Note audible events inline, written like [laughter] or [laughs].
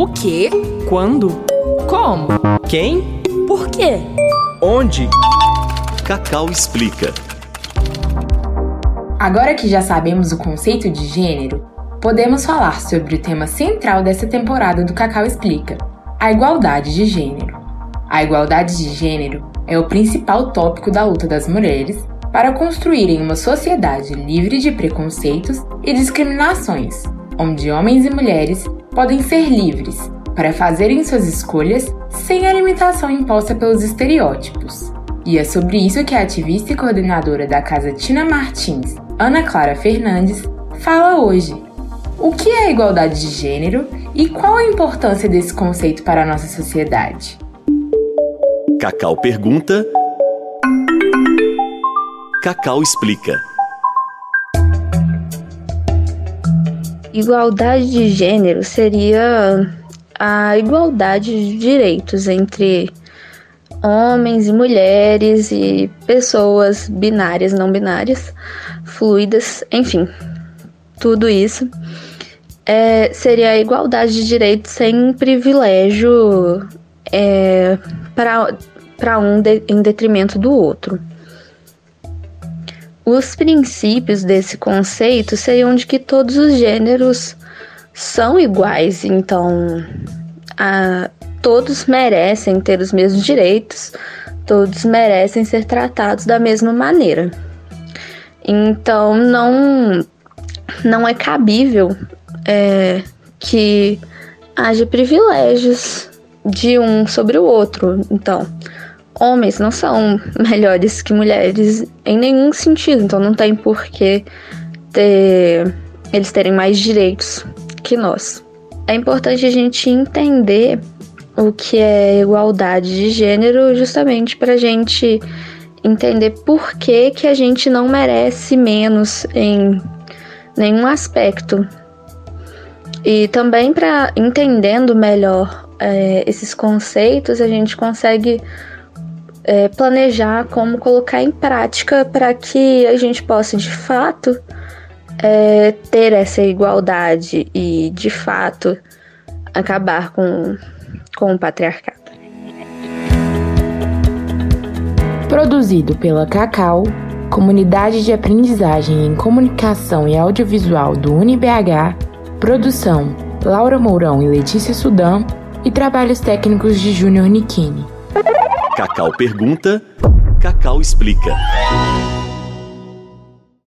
O quê? Quando? Como? Quem? Por quê? Onde? Cacau explica. Agora que já sabemos o conceito de gênero, podemos falar sobre o tema central dessa temporada do Cacau Explica: a igualdade de gênero. A igualdade de gênero é o principal tópico da luta das mulheres para construírem uma sociedade livre de preconceitos e discriminações, onde homens e mulheres podem ser livres para fazerem suas escolhas sem a limitação imposta pelos estereótipos. E é sobre isso que a ativista e coordenadora da Casa Tina Martins, Ana Clara Fernandes, fala hoje. O que é igualdade de gênero e qual a importância desse conceito para a nossa sociedade? Cacau pergunta. Cacau explica. Igualdade de gênero seria a igualdade de direitos entre homens e mulheres e pessoas binárias, não binárias, fluidas, enfim, tudo isso. É, seria a igualdade de direitos sem privilégio é, para um de, em detrimento do outro. Os princípios desse conceito seriam de que todos os gêneros são iguais, então a, todos merecem ter os mesmos direitos, todos merecem ser tratados da mesma maneira. Então não não é cabível é, que haja privilégios de um sobre o outro. Então, homens não são [laughs] melhores que mulheres em nenhum sentido, então não tem por que ter, eles terem mais direitos que nós. É importante a gente entender o que é igualdade de gênero justamente para a gente entender por que, que a gente não merece menos em nenhum aspecto. E também para entendendo melhor é, esses conceitos, a gente consegue é, planejar como colocar em prática para que a gente possa de fato é, ter essa igualdade e de fato acabar com, com o patriarcado. Produzido pela Cacau, Comunidade de Aprendizagem em Comunicação e Audiovisual do UniBH, produção Laura Mourão e Letícia Sudam e trabalhos técnicos de Júnior Nikini. Cacau pergunta, Cacau explica.